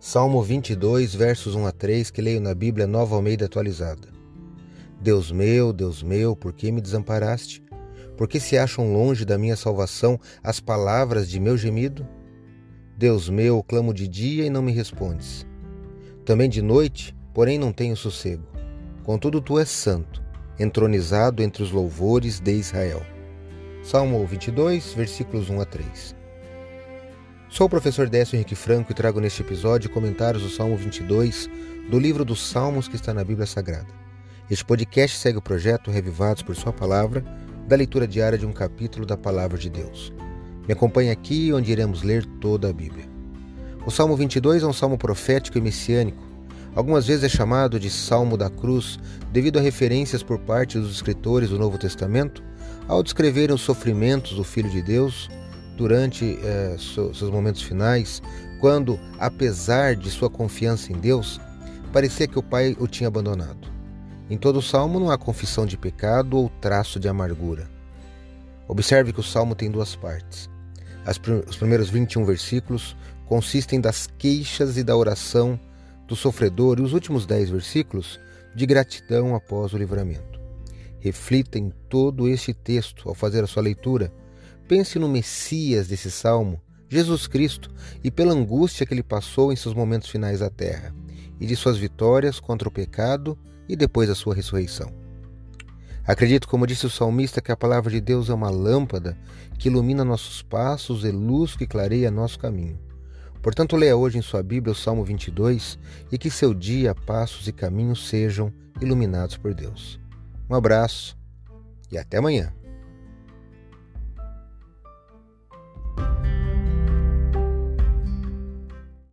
Salmo 22, versos 1 a 3, que leio na Bíblia Nova Almeida atualizada. Deus meu, Deus meu, por que me desamparaste? Por que se acham longe da minha salvação as palavras de meu gemido? Deus meu, clamo de dia e não me respondes. Também de noite, porém não tenho sossego. Contudo, tu és santo, entronizado entre os louvores de Israel. Salmo 22, versículos 1 a 3. Sou o professor Décio Henrique Franco e trago neste episódio comentários do Salmo 22 do livro dos Salmos que está na Bíblia Sagrada. Este podcast segue o projeto Revivados por Sua Palavra, da leitura diária de um capítulo da Palavra de Deus. Me acompanhe aqui onde iremos ler toda a Bíblia. O Salmo 22 é um salmo profético e messiânico. Algumas vezes é chamado de Salmo da Cruz devido a referências por parte dos escritores do Novo Testamento ao descreverem os sofrimentos do Filho de Deus durante eh, seus momentos finais, quando, apesar de sua confiança em Deus, parecia que o Pai o tinha abandonado. Em todo o salmo não há confissão de pecado ou traço de amargura. Observe que o salmo tem duas partes. As, os primeiros 21 versículos consistem das queixas e da oração do sofredor e os últimos 10 versículos de gratidão após o livramento. Reflita em todo este texto ao fazer a sua leitura Pense no Messias desse salmo, Jesus Cristo, e pela angústia que ele passou em seus momentos finais à terra, e de suas vitórias contra o pecado e depois a sua ressurreição. Acredito, como disse o salmista, que a palavra de Deus é uma lâmpada que ilumina nossos passos e luz que clareia nosso caminho. Portanto, leia hoje em sua Bíblia o Salmo 22 e que seu dia, passos e caminhos sejam iluminados por Deus. Um abraço e até amanhã.